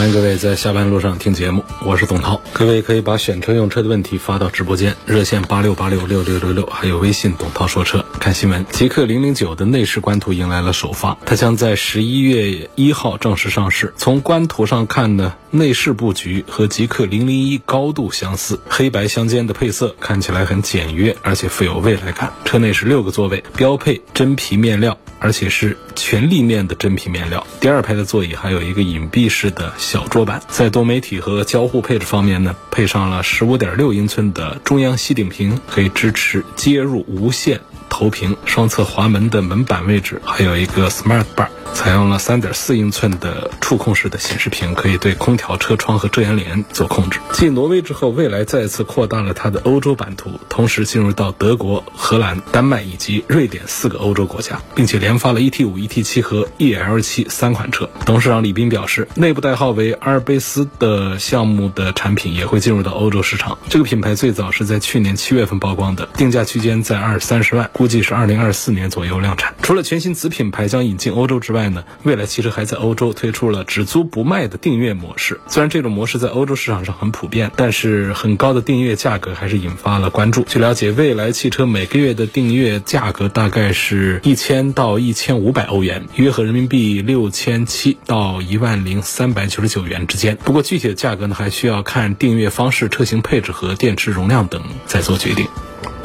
欢迎各位在下班路上听节目，我是董涛。各位可以把选车用车的问题发到直播间，热线八六八六六六六六，还有微信董涛说车。看新闻，极氪零零九的内饰官图迎来了首发，它将在十一月一号正式上市。从官图上看呢，内饰布局和极氪零零一高度相似，黑白相间的配色看起来很简约，而且富有未来感。车内是六个座位，标配真皮面料。而且是全立面的真皮面料，第二排的座椅还有一个隐蔽式的小桌板。在多媒体和交互配置方面呢，配上了十五点六英寸的中央吸顶屏，可以支持接入无线投屏。双侧滑门的门板位置还有一个 Smart Bar。采用了3.4英寸的触控式的显示屏，可以对空调车窗和遮阳帘做控制。继挪威之后，蔚来再次扩大了它的欧洲版图，同时进入到德国、荷兰、丹麦以及瑞典四个欧洲国家，并且连发了 ET5、ET7 和 EL7 三款车。董事长李斌表示，内部代号为阿尔卑斯的项目的产品也会进入到欧洲市场。这个品牌最早是在去年七月份曝光的，定价区间在二三十万，估计是二零二四年左右量产。除了全新子品牌将引进欧洲之外，呢，蔚来汽车还在欧洲推出了只租不卖的订阅模式。虽然这种模式在欧洲市场上很普遍，但是很高的订阅价格还是引发了关注。据了解，蔚来汽车每个月的订阅价格大概是一千到一千五百欧元，约合人民币六千七到一万零三百九十九元之间。不过具体的价格呢，还需要看订阅方式、车型配置和电池容量等再做决定。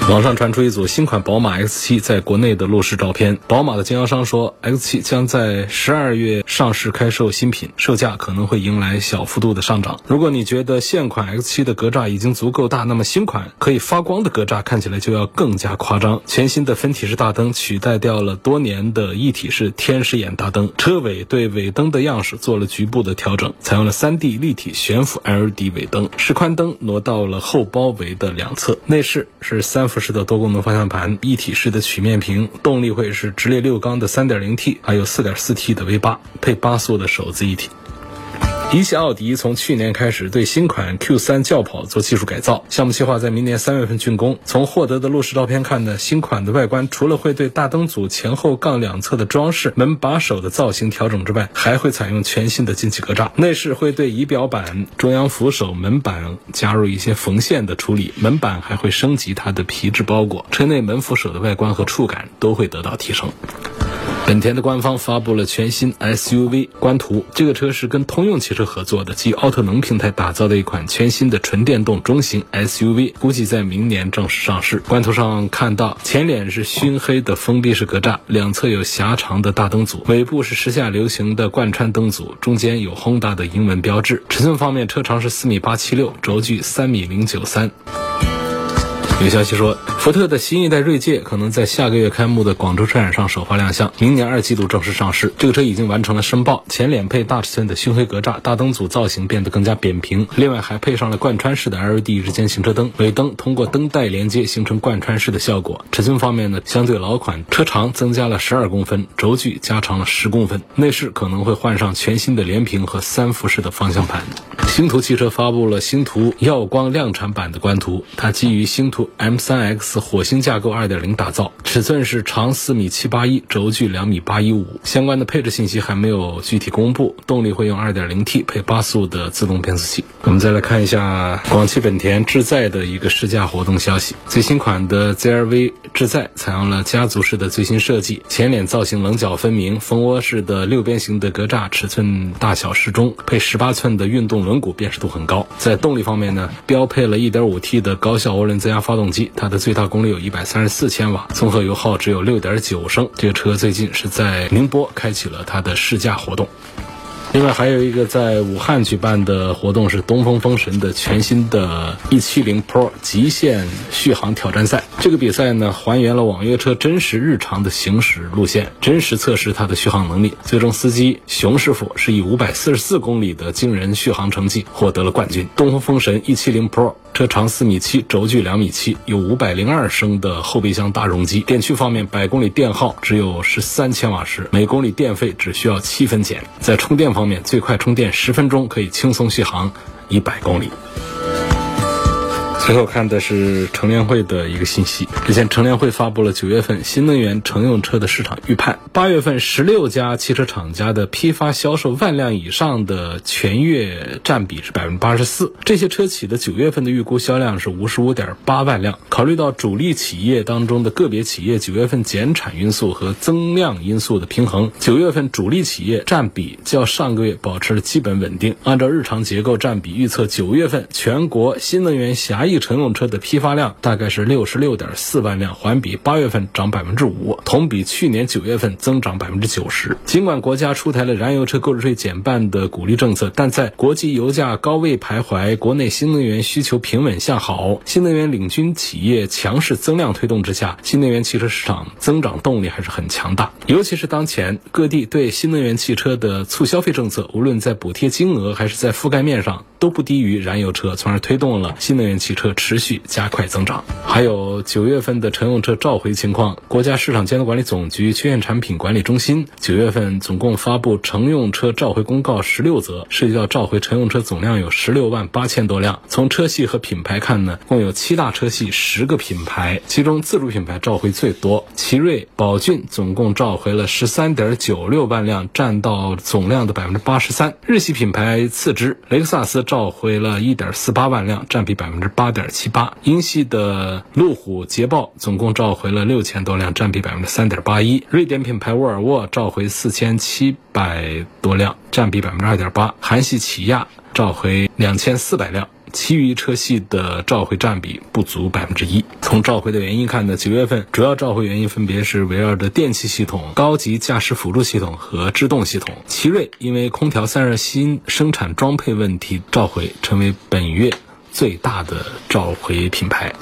网上传出一组新款宝马 X7 在国内的路试照片。宝马的经销商说，X7 将在十二月上市开售新品，售价可能会迎来小幅度的上涨。如果你觉得现款 X7 的格栅已经足够大，那么新款可以发光的格栅看起来就要更加夸张。全新的分体式大灯取代掉了多年的一体式天使眼大灯，车尾对尾灯的样式做了局部的调整，采用了 3D 立体悬浮 LED 尾灯，示宽灯挪到了后包围的两侧。内饰是三。辐式的多功能方向盘，一体式的曲面屏，动力会是直列六缸的 3.0T，还有 4.4T 的 V8，配八速的手自一体。一汽奥迪从去年开始对新款 Q3 轿跑做技术改造，项目计划在明年三月份竣工。从获得的路试照片看呢，新款的外观除了会对大灯组前后杠两侧的装饰、门把手的造型调整之外，还会采用全新的进气格栅。内饰会对仪表板、中央扶手、门板加入一些缝线的处理，门板还会升级它的皮质包裹，车内门扶手的外观和触感都会得到提升。本田的官方发布了全新 SUV 官图，这个车是跟通用汽车合作的，基于奥特能平台打造的一款全新的纯电动中型 SUV，估计在明年正式上市。官图上看到，前脸是熏黑的封闭式格栅，两侧有狭长的大灯组，尾部是时下流行的贯穿灯组，中间有宏大的英文标志。尺寸方面，车长是四米八七六，轴距三米零九三。有消息说，福特的新一代锐界可能在下个月开幕的广州车展上首发亮相，明年二季度正式上市。这个车已经完成了申报，前脸配大尺寸的熏黑格栅，大灯组造型变得更加扁平，另外还配上了贯穿式的 LED 日间行车灯，尾灯通过灯带连接形成贯穿式的效果。尺寸方面呢，相对老款，车长增加了十二公分，轴距加长了十公分。内饰可能会换上全新的连屏和三辐式的方向盘。星途汽车发布了星途耀光量产版的官图，它基于星途。M3X 火星架构2.0打造，尺寸是长四米七八一，轴距两米八一五。相关的配置信息还没有具体公布。动力会用 2.0T 配八速的自动变速器。我们再来看一下广汽本田智在的一个试驾活动消息。最新款的 ZR-V 智在采用了家族式的最新设计，前脸造型棱角分明，蜂窝式的六边形的格栅，尺寸大小适中，配十八寸的运动轮毂，辨识度很高。在动力方面呢，标配了 1.5T 的高效涡轮增压发。发动机，它的最大功率有一百三十四千瓦，综合油耗只有六点九升。这个车最近是在宁波开启了它的试驾活动。另外还有一个在武汉举办的活动是东风风神的全新的 E70 Pro 极限续航挑战赛。这个比赛呢，还原了网约车真实日常的行驶路线，真实测试它的续航能力。最终，司机熊师傅是以五百四十四公里的惊人续航成绩获得了冠军。东风风神 E70 Pro 车长四米七，轴距两米七，有五百零二升的后备箱大容积。电驱方面，百公里电耗只有十三千瓦时，每公里电费只需要七分钱。在充电方面，最快充电十分钟可以轻松续航一百公里。最后看的是乘联会的一个信息。之前乘联会发布了九月份新能源乘用车的市场预判。八月份十六家汽车厂家的批发销售万辆以上的全月占比是百分之八十四。这些车企的九月份的预估销量是五十五点八万辆。考虑到主力企业当中的个别企业九月份减产因素和增量因素的平衡，九月份主力企业占比较上个月保持了基本稳定。按照日常结构占比预测，九月份全国新能源狭义乘用车的批发量大概是六十六点四万辆，环比八月份涨百分之五，同比去年九月份增长百分之九十。尽管国家出台了燃油车购置税减半的鼓励政策，但在国际油价高位徘徊、国内新能源需求平稳向好、新能源领军企业强势增量推动之下，新能源汽车市场增长动力还是很强大。尤其是当前各地对新能源汽车的促消费政策，无论在补贴金额还是在覆盖面上，都不低于燃油车，从而推动了新能源汽车。持续加快增长。还有九月份的乘用车召回情况，国家市场监督管理总局缺陷产品管理中心九月份总共发布乘用车召回公告十六则，涉及到召回乘用车总量有十六万八千多辆。从车系和品牌看呢，共有七大车系十个品牌，其中自主品牌召回最多，奇瑞、宝骏总共召回了十三点九六万辆，占到总量的百分之八十三。日系品牌次之，雷克萨斯召召回了一点四八万辆，占比百分之八。点七八，英系的路虎、捷豹总共召回了六千多辆，占比百分之三点八一。瑞典品牌沃尔沃召回四千七百多辆，占比百分之二点八。韩系起亚召回两千四百辆，其余车系的召回占比不足百分之一。从召回的原因看呢，九月份主要召回原因分别是围绕着电气系统、高级驾驶辅助系统和制动系统。奇瑞因为空调散热芯生产装配问题召回，成为本月。最大的召回品牌。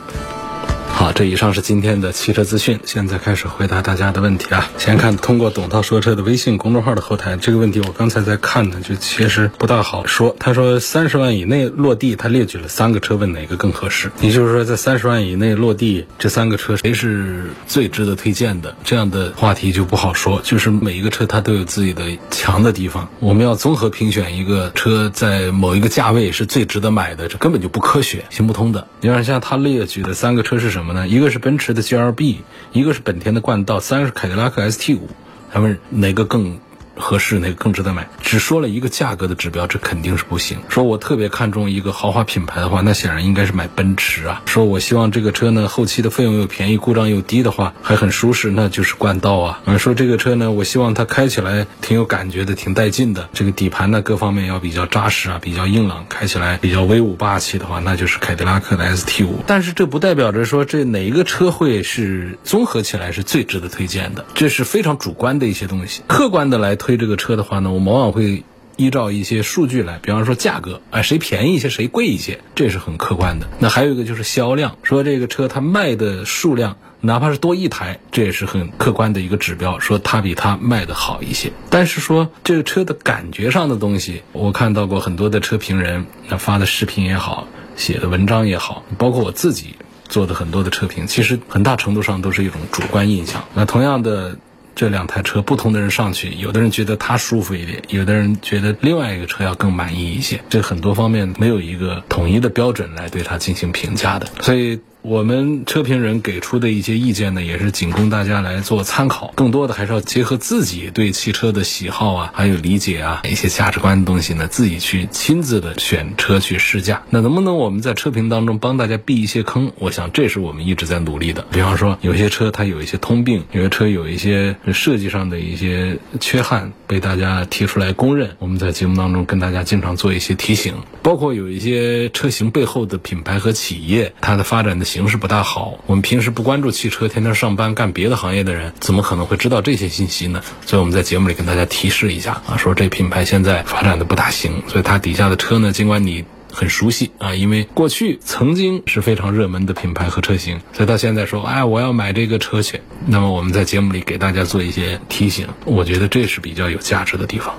好，这以上是今天的汽车资讯。现在开始回答大家的问题啊。先看通过董涛说车的微信公众号的后台，这个问题我刚才在看呢，就其实不大好说。他说三十万以内落地，他列举了三个车，问哪个更合适？也就是说，在三十万以内落地，这三个车谁是最值得推荐的？这样的话题就不好说。就是每一个车它都有自己的强的地方，我们要综合评选一个车在某一个价位是最值得买的，这根本就不科学，行不通的。你看，像他列举的三个车是什么？一个是奔驰的 GLB，一个是本田的冠道，三个是凯迪拉克 ST 五。他们哪个更？合适那个更值得买，只说了一个价格的指标，这肯定是不行。说我特别看重一个豪华品牌的话，那显然应该是买奔驰啊。说我希望这个车呢，后期的费用又便宜，故障又低的话，还很舒适，那就是冠道啊。嗯，说这个车呢，我希望它开起来挺有感觉的，挺带劲的。这个底盘呢，各方面要比较扎实啊，比较硬朗，开起来比较威武霸气的话，那就是凯迪拉克的 ST 五。但是这不代表着说这哪一个车会是综合起来是最值得推荐的，这是非常主观的一些东西。客观的来。推这个车的话呢，我往往会依照一些数据来，比方说价格，哎，谁便宜一些，谁贵一些，这是很客观的。那还有一个就是销量，说这个车它卖的数量，哪怕是多一台，这也是很客观的一个指标，说它比它卖的好一些。但是说这个车的感觉上的东西，我看到过很多的车评人那发的视频也好，写的文章也好，包括我自己做的很多的车评，其实很大程度上都是一种主观印象。那同样的。这两台车，不同的人上去，有的人觉得它舒服一点，有的人觉得另外一个车要更满意一些。这很多方面没有一个统一的标准来对它进行评价的，所以。我们车评人给出的一些意见呢，也是仅供大家来做参考。更多的还是要结合自己对汽车的喜好啊，还有理解啊，一些价值观的东西呢，自己去亲自的选车去试驾。那能不能我们在车评当中帮大家避一些坑？我想这是我们一直在努力的。比方说，有些车它有一些通病，有些车有一些设计上的一些缺憾被大家提出来公认。我们在节目当中跟大家经常做一些提醒，包括有一些车型背后的品牌和企业，它的发展的。形势不大好。我们平时不关注汽车，天天上班干别的行业的人，怎么可能会知道这些信息呢？所以我们在节目里跟大家提示一下啊，说这品牌现在发展的不大行，所以它底下的车呢，尽管你。很熟悉啊，因为过去曾经是非常热门的品牌和车型，所以到现在说，哎，我要买这个车去。那么我们在节目里给大家做一些提醒，我觉得这是比较有价值的地方。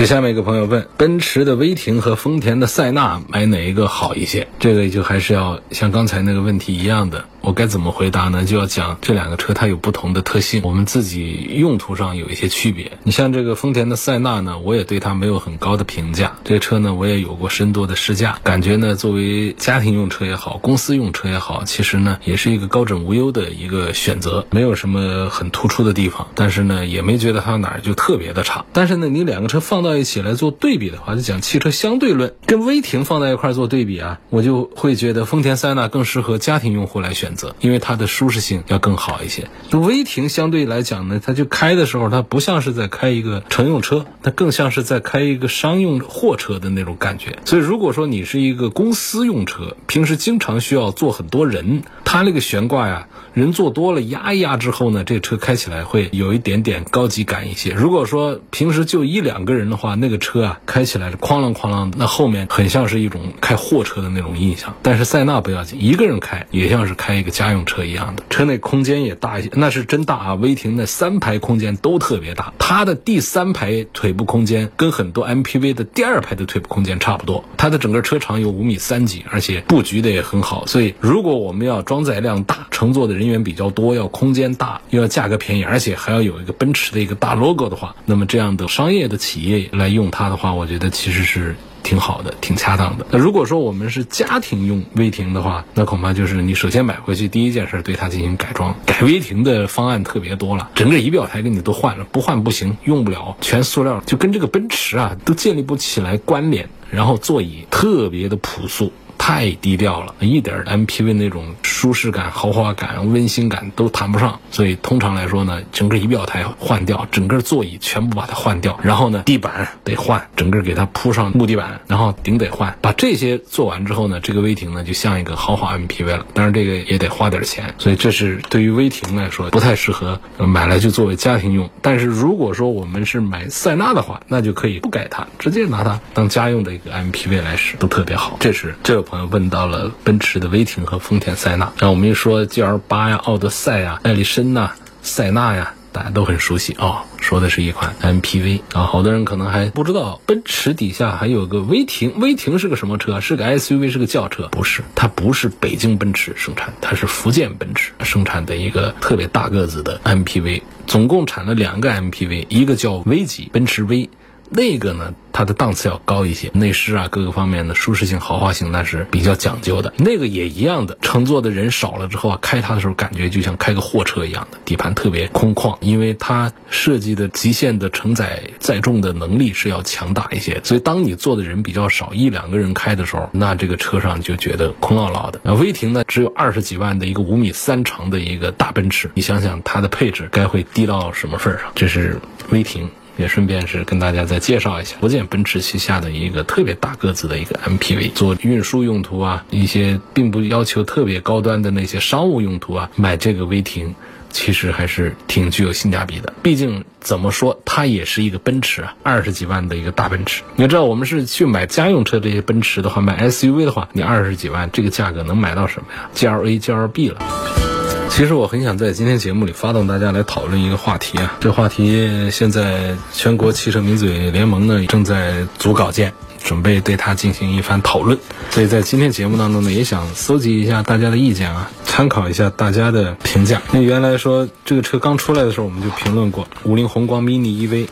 这下面一个朋友问，奔驰的威霆和丰田的塞纳买哪一个好一些？这个就还是要像刚才那个问题一样的。我该怎么回答呢？就要讲这两个车它有不同的特性，我们自己用途上有一些区别。你像这个丰田的塞纳呢，我也对它没有很高的评价。这个车呢，我也有过深度的试驾，感觉呢，作为家庭用车也好，公司用车也好，其实呢，也是一个高枕无忧的一个选择，没有什么很突出的地方。但是呢，也没觉得它哪儿就特别的差。但是呢，你两个车放到一起来做对比的话，就讲汽车相对论，跟威霆放在一块做对比啊，我就会觉得丰田塞纳更适合家庭用户来选。选择，因为它的舒适性要更好一些。那威霆相对来讲呢，它就开的时候，它不像是在开一个乘用车，它更像是在开一个商用货车的那种感觉。所以，如果说你是一个公司用车，平时经常需要坐很多人，它那个悬挂呀。人坐多了，压一压之后呢，这车开起来会有一点点高级感一些。如果说平时就一两个人的话，那个车啊开起来是哐啷哐啷的，那后面很像是一种开货车的那种印象。但是塞纳不要紧，一个人开也像是开一个家用车一样的，车内空间也大一些，那是真大啊！威霆的三排空间都特别大，它的第三排腿部空间跟很多 MPV 的第二排的腿部空间差不多。它的整个车长有五米三几，而且布局的也很好。所以如果我们要装载量大，乘坐的人员比较多，要空间大，又要价格便宜，而且还要有一个奔驰的一个大 logo 的话，那么这样的商业的企业来用它的话，我觉得其实是挺好的，挺恰当的。那如果说我们是家庭用威霆的话，那恐怕就是你首先买回去第一件事对它进行改装，改威霆的方案特别多了，整个仪表台给你都换了，不换不行，用不了，全塑料，就跟这个奔驰啊都建立不起来关联，然后座椅特别的朴素。太低调了，一点 MPV 那种舒适感、豪华感、温馨感都谈不上。所以通常来说呢，整个仪表台换掉，整个座椅全部把它换掉，然后呢，地板得换，整个给它铺上木地板，然后顶得换。把这些做完之后呢，这个威霆呢就像一个豪华 MPV 了。当然这个也得花点钱，所以这是对于威霆来说不太适合买来就作为家庭用。但是如果说我们是买塞纳的话，那就可以不改它，直接拿它当家用的一个 MPV 来使，都特别好。这是这。朋友问到了奔驰的威霆和丰田塞纳，然后我们一说 GL 八呀、奥德赛呀、艾力绅呐、塞纳呀，大家都很熟悉哦。说的是一款 MPV 啊，好多人可能还不知道，奔驰底下还有个威霆。威霆是个什么车？是个 SUV，是个轿车？不是，它不是北京奔驰生产，它是福建奔驰生产的一个特别大个子的 MPV。总共产了两个 MPV，一个叫威级，奔驰威。那个呢，它的档次要高一些，内饰啊各个方面的舒适性、豪华性那是比较讲究的。那个也一样的，乘坐的人少了之后啊，开它的时候感觉就像开个货车一样的，底盘特别空旷，因为它设计的极限的承载载重的能力是要强大一些。所以当你坐的人比较少，一两个人开的时候，那这个车上就觉得空落落的。那威霆呢，只有二十几万的一个五米三长的一个大奔驰，你想想它的配置该会低到什么份上？这是威霆。也顺便是跟大家再介绍一下，福建奔驰旗下的一个特别大个子的一个 MPV，做运输用途啊，一些并不要求特别高端的那些商务用途啊，买这个威霆，其实还是挺具有性价比的。毕竟怎么说，它也是一个奔驰啊，二十几万的一个大奔驰。你要知道，我们是去买家用车这些奔驰的话，买 SUV 的话，你二十几万这个价格能买到什么呀？GLA、GLB 了。其实我很想在今天节目里发动大家来讨论一个话题啊，这话题现在全国汽车名嘴联盟呢正在组稿件，准备对它进行一番讨论。所以在今天节目当中呢，也想搜集一下大家的意见啊，参考一下大家的评价。那原来说这个车刚出来的时候，我们就评论过五菱宏光 mini EV。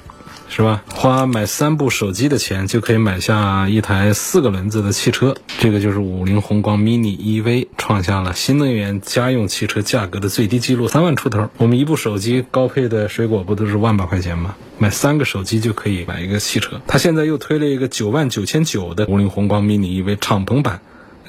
是吧？花买三部手机的钱就可以买下一台四个轮子的汽车，这个就是五菱宏光 mini EV 创下了新能源家用汽车价格的最低记录，三万出头。我们一部手机高配的水果不都是万把块钱吗？买三个手机就可以买一个汽车。它现在又推了一个九万九千九的五菱宏光 mini EV 敞篷版。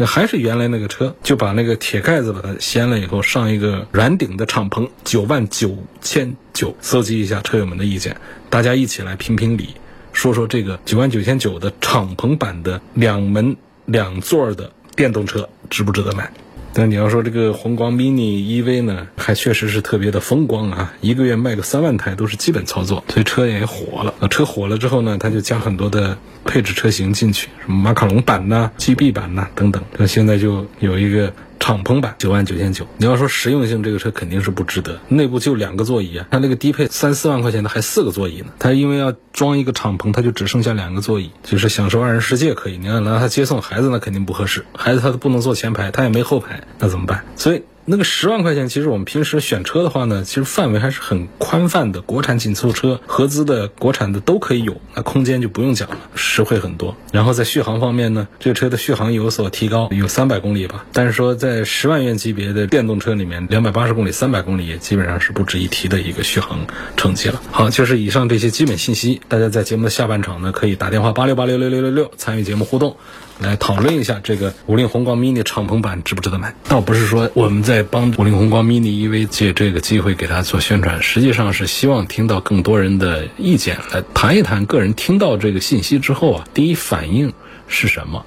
还是原来那个车，就把那个铁盖子把它掀了以后，上一个软顶的敞篷，九万九千九。搜集一下车友们的意见，大家一起来评评理，说说这个九万九千九的敞篷版的两门两座的电动车值不值得买？但你要说这个宏光 mini EV 呢，还确实是特别的风光啊，一个月卖个三万台都是基本操作，所以车也火了。车火了之后呢，它就加很多的配置车型进去，什么马卡龙版呐、GB 版呐等等。那现在就有一个。敞篷版九万九千九，你要说实用性，这个车肯定是不值得。内部就两个座椅啊，它那个低配三四万块钱的还四个座椅呢。它因为要装一个敞篷，它就只剩下两个座椅，就是享受二人世界可以。你要拿它接送孩子，那肯定不合适。孩子他都不能坐前排，他也没后排，那怎么办？所以。那个十万块钱，其实我们平时选车的话呢，其实范围还是很宽泛的。国产紧凑车、合资的、国产的都可以有，那空间就不用讲了，实惠很多。然后在续航方面呢，这个车的续航有所提高，有三百公里吧。但是说在十万元级别的电动车里面，两百八十公里、三百公里也基本上是不值一提的一个续航成绩了。好，就是以上这些基本信息，大家在节目的下半场呢，可以打电话八六八六六六六六参与节目互动。来讨论一下这个五菱宏光 mini 敞篷版值不值得买？倒不是说我们在帮五菱宏光 mini EV 借这个机会给他做宣传，实际上是希望听到更多人的意见，来谈一谈个人听到这个信息之后啊，第一反应是什么？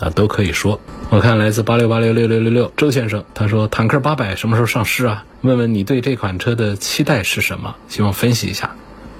啊，都可以说。我看来自八六八六六六六六周先生，他说坦克八百什么时候上市啊？问问你对这款车的期待是什么？希望分析一下。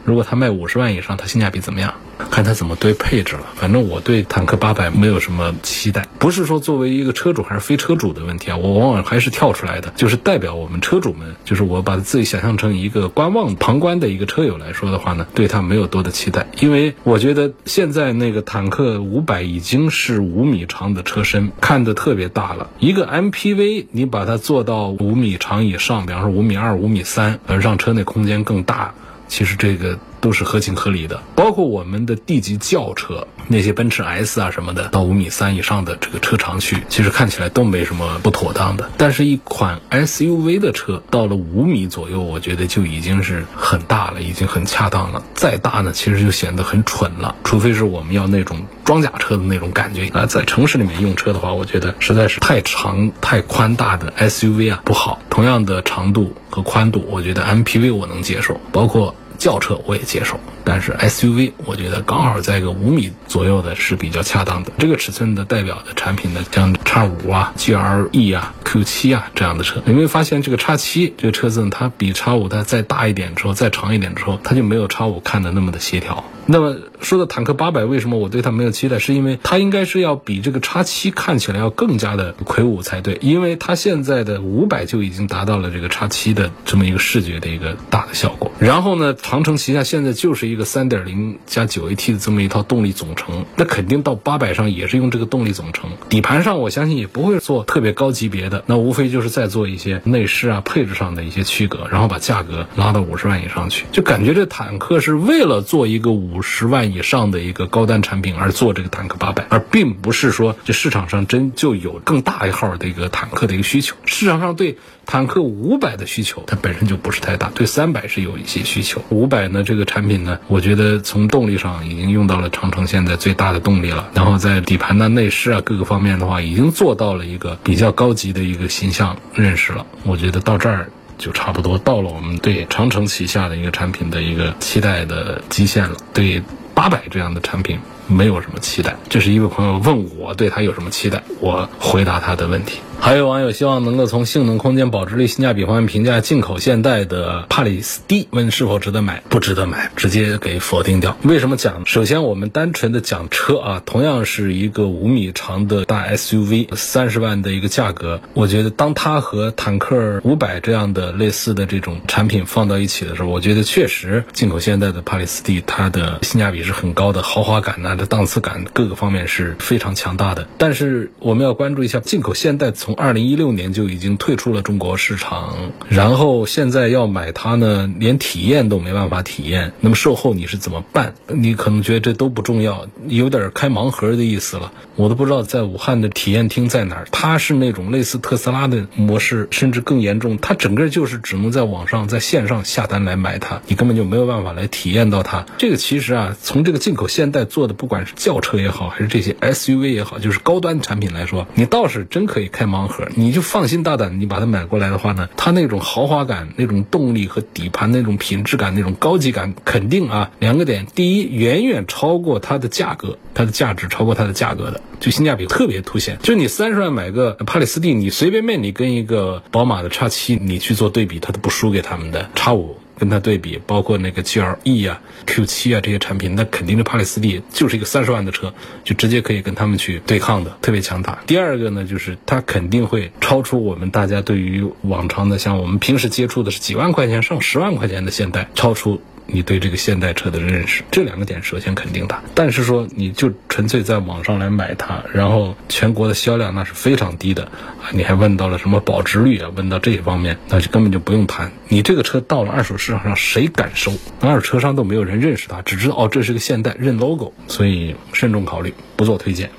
如果它卖五十万以上，它性价比怎么样？看它怎么堆配置了。反正我对坦克八百没有什么期待，不是说作为一个车主还是非车主的问题啊，我往往还是跳出来的，就是代表我们车主们，就是我把自己想象成一个观望旁观的一个车友来说的话呢，对它没有多的期待，因为我觉得现在那个坦克五百已经是五米长的车身，看得特别大了。一个 MPV 你把它做到五米长以上，比方说五米二、五米三，呃，让车内空间更大。其实这个都是合情合理的，包括我们的 D 级轿车，那些奔驰 S 啊什么的，到五米三以上的这个车长去，其实看起来都没什么不妥当的。但是，一款 SUV 的车到了五米左右，我觉得就已经是很大了，已经很恰当了。再大呢，其实就显得很蠢了。除非是我们要那种装甲车的那种感觉啊，在城市里面用车的话，我觉得实在是太长太宽大的 SUV 啊不好。同样的长度和宽度，我觉得 MPV 我能接受，包括。轿车我也接受，但是 SUV 我觉得刚好在一个五米左右的是比较恰当的。这个尺寸的代表的产品呢，像叉五啊、GLE 啊、Q 七啊这样的车，有没有发现这个叉七这个车子呢？它比叉五它再大一点之后，再长一点之后，它就没有叉五看的那么的协调。那么说到坦克八百，为什么我对它没有期待？是因为它应该是要比这个叉七看起来要更加的魁梧才对，因为它现在的五百就已经达到了这个叉七的这么一个视觉的一个大的效果。然后呢，长城旗下现在就是一个三点零加九 AT 的这么一套动力总成，那肯定到八百上也是用这个动力总成。底盘上我相信也不会做特别高级别的，那无非就是再做一些内饰啊配置上的一些区隔，然后把价格拉到五十万以上去，就感觉这坦克是为了做一个。五十万以上的一个高端产品而做这个坦克八百，而并不是说这市场上真就有更大一号的一个坦克的一个需求。市场上对坦克五百的需求，它本身就不是太大，对三百是有一些需求。五百呢，这个产品呢，我觉得从动力上已经用到了长城现在最大的动力了，然后在底盘的内饰啊各个方面的话，已经做到了一个比较高级的一个形象认识了。我觉得到这儿。就差不多到了我们对长城旗下的一个产品的一个期待的极限了。对八百这样的产品没有什么期待。这是一位朋友问我对他有什么期待，我回答他的问题。还有网友希望能够从性能、空间、保值率、性价比方面评价进口现代的帕里斯蒂，问是否值得买？不值得买，直接给否定掉。为什么讲？首先，我们单纯的讲车啊，同样是一个五米长的大 SUV，三十万的一个价格，我觉得当它和坦克五百这样的类似的这种产品放到一起的时候，我觉得确实进口现代的帕里斯蒂它的性价比是很高的，豪华感呐、的档次感各个方面是非常强大的。但是我们要关注一下进口现代从二零一六年就已经退出了中国市场，然后现在要买它呢，连体验都没办法体验。那么售后你是怎么办？你可能觉得这都不重要，有点开盲盒的意思了。我都不知道在武汉的体验厅在哪儿。它是那种类似特斯拉的模式，甚至更严重。它整个就是只能在网上在线上下单来买它，你根本就没有办法来体验到它。这个其实啊，从这个进口现代做的，不管是轿车也好，还是这些 SUV 也好，就是高端产品来说，你倒是真可以开盲。盲盒，你就放心大胆，你把它买过来的话呢，它那种豪华感、那种动力和底盘那种品质感、那种高级感，肯定啊，两个点，第一，远远超过它的价格，它的价值超过它的价格的，就性价比特别凸显。就你三十万买个帕里斯蒂，你随便便你跟一个宝马的叉七，你去做对比，它都不输给他们的叉五。跟它对比，包括那个 GLE 啊、Q 七啊这些产品，那肯定是帕里斯蒂就是一个三十万的车，就直接可以跟他们去对抗的，特别强大。第二个呢，就是它肯定会超出我们大家对于往常的，像我们平时接触的是几万块钱上十万块钱的现代，超出。你对这个现代车的认识，这两个点首先肯定它。但是说你就纯粹在网上来买它，然后全国的销量那是非常低的啊！你还问到了什么保值率啊？问到这些方面，那就根本就不用谈。你这个车到了二手市场上，谁敢收？二手车商都没有人认识它，只知道哦这是个现代，认 logo，所以慎重考虑，不做推荐。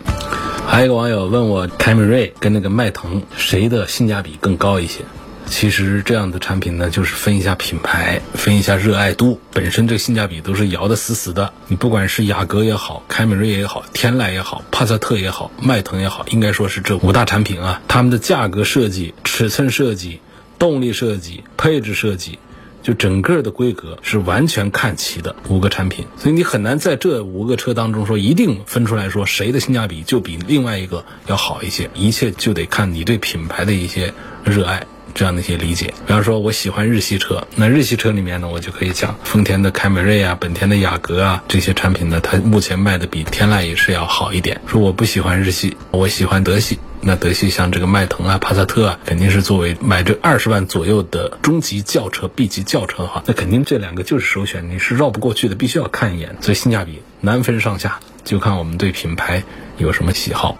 还有一个网友问我，凯美瑞跟那个迈腾谁的性价比更高一些？其实这样的产品呢，就是分一下品牌，分一下热爱度，本身这个性价比都是摇得死死的。你不管是雅阁也好，凯美瑞也好，天籁也好，帕萨特也好，迈腾也好，应该说是这五大产品啊，它们的价格设计、尺寸设计、动力设计、配置设计，就整个的规格是完全看齐的五个产品。所以你很难在这五个车当中说一定分出来说谁的性价比就比另外一个要好一些，一切就得看你对品牌的一些热爱。这样的一些理解，比方说我喜欢日系车，那日系车里面呢，我就可以讲丰田的凯美瑞啊，本田的雅阁啊这些产品呢，它目前卖的比天籁也是要好一点。说我不喜欢日系，我喜欢德系，那德系像这个迈腾啊、帕萨特啊，肯定是作为买这二十万左右的中级轿车、B 级轿车的话，那肯定这两个就是首选，你是绕不过去的，必须要看一眼。所以性价比难分上下，就看我们对品牌有什么喜好。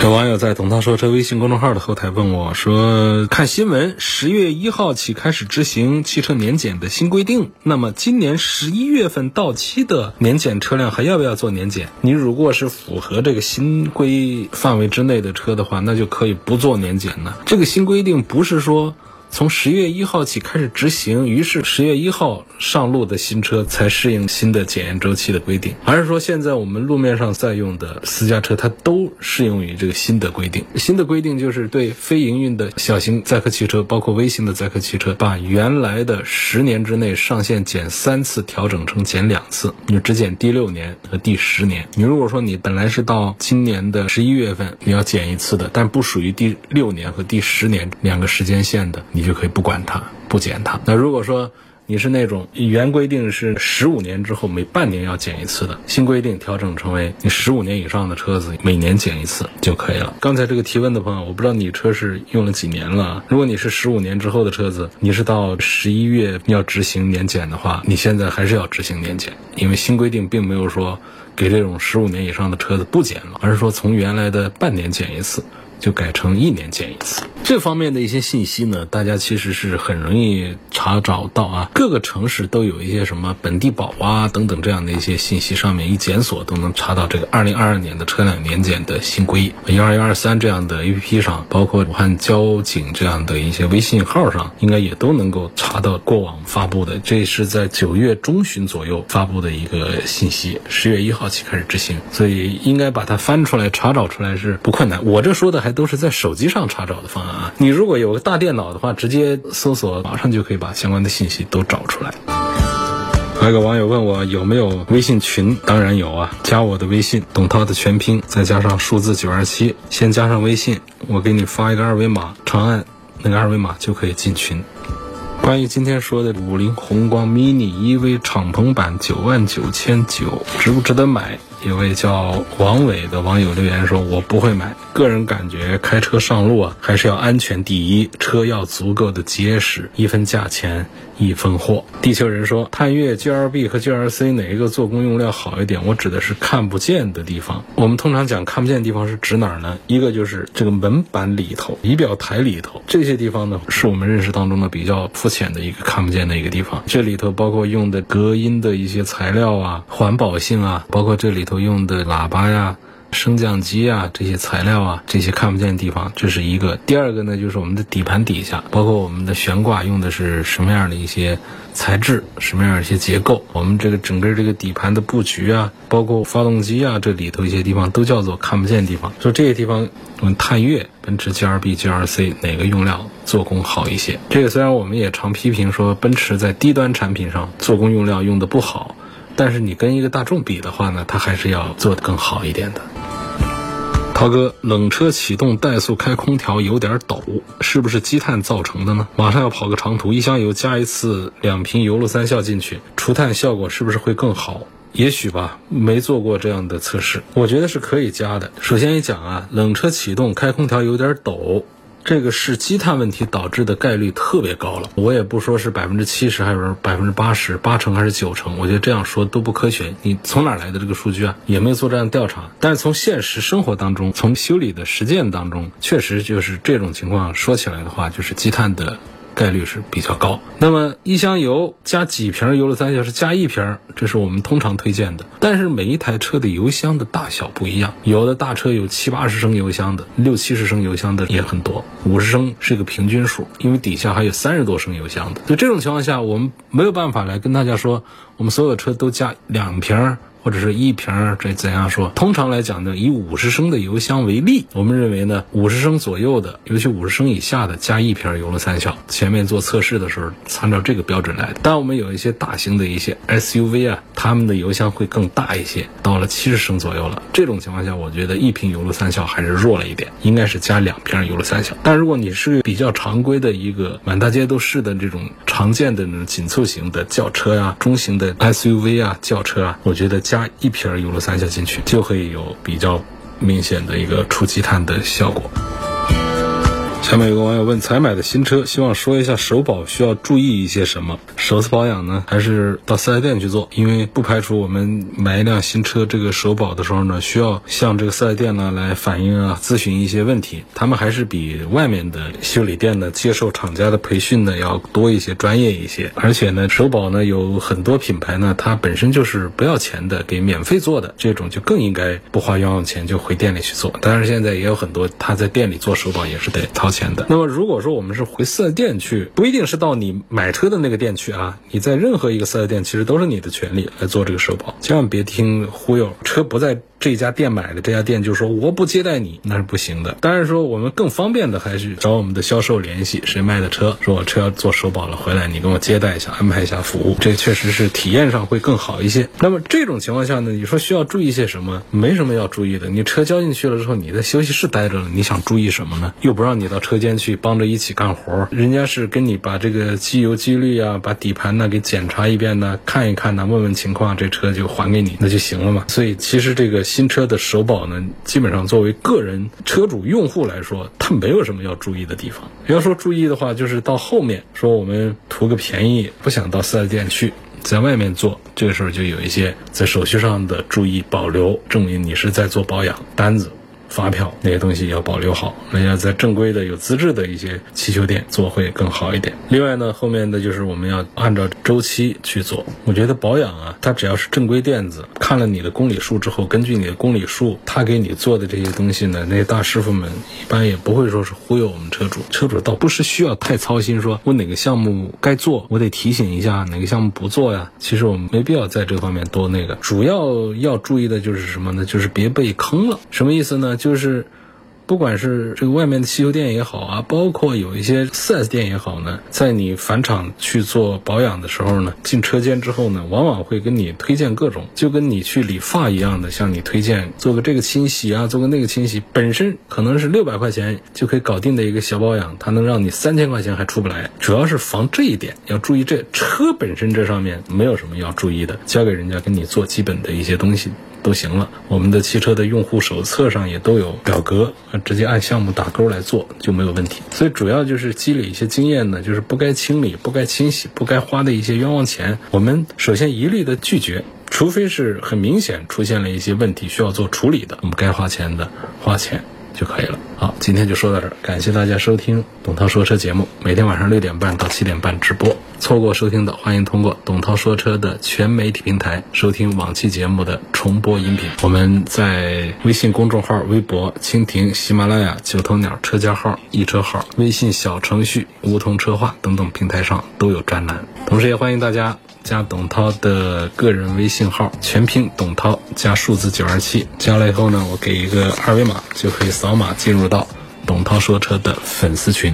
有网友在“董涛说车”微信公众号的后台问我说：“看新闻，十月一号起开始执行汽车年检的新规定，那么今年十一月份到期的年检车辆还要不要做年检？你如果是符合这个新规范围之内的车的话，那就可以不做年检了。这个新规定不是说。”从十月一号起开始执行，于是十月一号上路的新车才适应新的检验周期的规定，而是说现在我们路面上在用的私家车，它都适用于这个新的规定。新的规定就是对非营运的小型载客汽车，包括微型的载客汽车，把原来的十年之内上限减三次调整成减两次，你只减第六年和第十年。你如果说你本来是到今年的十一月份你要减一次的，但不属于第六年和第十年两个时间线的。你就可以不管它，不检它。那如果说你是那种原规定是十五年之后每半年要检一次的，新规定调整成为你十五年以上的车子每年检一次就可以了。刚才这个提问的朋友，我不知道你车是用了几年了。如果你是十五年之后的车子，你是到十一月要执行年检的话，你现在还是要执行年检，因为新规定并没有说给这种十五年以上的车子不检了，而是说从原来的半年检一次。就改成一年检一次，这方面的一些信息呢，大家其实是很容易查找到啊。各个城市都有一些什么本地保啊等等这样的一些信息，上面一检索都能查到这个二零二二年的车辆年检的新规。幺二幺二三这样的 A P P 上，包括武汉交警这样的一些微信号上，应该也都能够查到过往发布的。这是在九月中旬左右发布的一个信息，十月一号起开始执行，所以应该把它翻出来查找出来是不困难。我这说的还。都是在手机上查找的方案啊！你如果有个大电脑的话，直接搜索，马上就可以把相关的信息都找出来。还有个网友问我有没有微信群，当然有啊，加我的微信，董涛的全拼，再加上数字九二七，先加上微信，我给你发一个二维码，长按那个二维码就可以进群。关于今天说的五菱宏光 mini EV 敞篷版九万九千九，值不值得买？有位叫王伟的网友留言说：“我不会买，个人感觉开车上路啊，还是要安全第一，车要足够的结实，一分价钱一分货。”地球人说：“探岳 GLB 和 GLC 哪一个做工用料好一点？我指的是看不见的地方。我们通常讲看不见的地方是指哪儿呢？一个就是这个门板里头、仪表台里头这些地方呢，是我们认识当中的比较肤浅的一个看不见的一个地方。这里头包括用的隔音的一些材料啊、环保性啊，包括这里。”头用的喇叭呀、升降机啊这些材料啊这些看不见的地方，这是一个。第二个呢，就是我们的底盘底下，包括我们的悬挂用的是什么样的一些材质，什么样的一些结构，我们这个整个这个底盘的布局啊，包括发动机啊这里头一些地方都叫做看不见地方。说这些地方，我们探岳、奔驰 GLB、GLC 哪个用料做工好一些？这个虽然我们也常批评说奔驰在低端产品上做工用料用的不好。但是你跟一个大众比的话呢，它还是要做得更好一点的。涛哥，冷车启动怠速开空调有点抖，是不是积碳造成的呢？马上要跑个长途，一箱油加一次两瓶油路三效进去，除碳效果是不是会更好？也许吧，没做过这样的测试，我觉得是可以加的。首先一讲啊，冷车启动开空调有点抖。这个是积碳问题导致的概率特别高了，我也不说是百分之七十还是百分之八十，八成还是九成，我觉得这样说都不科学。你从哪来的这个数据啊？也没有做这样调查。但是从现实生活当中，从修理的实践当中，确实就是这种情况。说起来的话，就是积碳的。概率是比较高。那么一箱油加几瓶油了三小时？加一瓶，这是我们通常推荐的。但是每一台车的油箱的大小不一样，有的大车有七八十升油箱的，六七十升油箱的也很多，五十升是个平均数，因为底下还有三十多升油箱的。就这种情况下，我们没有办法来跟大家说，我们所有车都加两瓶。或者是一瓶这怎样说？通常来讲呢，以五十升的油箱为例，我们认为呢，五十升左右的，尤其五十升以下的，加一瓶油了三效。前面做测试的时候，参照这个标准来的。但我们有一些大型的一些 SUV 啊，他们的油箱会更大一些，到了七十升左右了。这种情况下，我觉得一瓶油了三效还是弱了一点，应该是加两瓶油了三效。但如果你是比较常规的一个满大街都是的这种常见的那种紧凑型的轿车呀、中型的 SUV 啊、轿车啊，我觉得加。一瓶儿油了三下进去，就可以有比较明显的一个除积碳的效果。下面有个网友问：才买的新车，希望说一下首保需要注意一些什么？首次保养呢，还是到四 S 店去做？因为不排除我们买一辆新车，这个首保的时候呢，需要向这个四 S 店呢来反映啊、咨询一些问题。他们还是比外面的修理店呢接受厂家的培训呢要多一些、专业一些。而且呢，首保呢有很多品牌呢，它本身就是不要钱的，给免费做的，这种就更应该不花冤枉钱就回店里去做。当然，现在也有很多他在店里做首保也是得掏钱。钱的。那么如果说我们是回四 S 店去，不一定是到你买车的那个店去啊，你在任何一个四 S 店，其实都是你的权利来做这个社保，千万别听忽悠，车不在。这家店买的这家店就说我不接待你，那是不行的。当然说我们更方便的还是找我们的销售联系，谁卖的车，说我车要做首保了，回来你跟我接待一下，安排一下服务，这确实是体验上会更好一些。那么这种情况下呢，你说需要注意些什么？没什么要注意的。你车交进去了之后，你在休息室待着了，你想注意什么呢？又不让你到车间去帮着一起干活，人家是跟你把这个机油机滤啊，把底盘呢给检查一遍呢，看一看呢，问问情况，这车就还给你，那就行了嘛。所以其实这个。新车的首保呢，基本上作为个人车主用户来说，它没有什么要注意的地方。要说注意的话，就是到后面说我们图个便宜，不想到四 S 店去，在外面做，这个时候就有一些在手续上的注意保留，证明你是在做保养单子。发票那些东西要保留好，那要在正规的有资质的一些汽修店做会更好一点。另外呢，后面的就是我们要按照周期去做。我觉得保养啊，它只要是正规店子，看了你的公里数之后，根据你的公里数，他给你做的这些东西呢，那些大师傅们一般也不会说是忽悠我们车主。车主倒不是需要太操心，说我哪个项目该做，我得提醒一下哪个项目不做呀。其实我们没必要在这方面多那个。主要要注意的就是什么呢？就是别被坑了。什么意思呢？就是。不管是这个外面的汽修店也好啊，包括有一些 4S 店也好呢，在你返厂去做保养的时候呢，进车间之后呢，往往会跟你推荐各种，就跟你去理发一样的，向你推荐做个这个清洗啊，做个那个清洗，本身可能是六百块钱就可以搞定的一个小保养，它能让你三千块钱还出不来，主要是防这一点，要注意这车本身这上面没有什么要注意的，交给人家给你做基本的一些东西。都行了，我们的汽车的用户手册上也都有表格，直接按项目打勾来做就没有问题。所以主要就是积累一些经验呢，就是不该清理、不该清洗、不该花的一些冤枉钱，我们首先一律的拒绝，除非是很明显出现了一些问题需要做处理的，我们该花钱的花钱就可以了。好，今天就说到这儿，感谢大家收听董涛说车节目，每天晚上六点半到七点半直播。错过收听的，欢迎通过董涛说车的全媒体平台收听往期节目的重播音频。我们在微信公众号、微博、蜻蜓、喜马拉雅、九头鸟车家号、易车号、微信小程序、梧桐车话等等平台上都有专栏。同时，也欢迎大家加董涛的个人微信号，全拼董涛加数字九二七。加了以后呢，我给一个二维码，就可以扫码进入到董涛说车的粉丝群。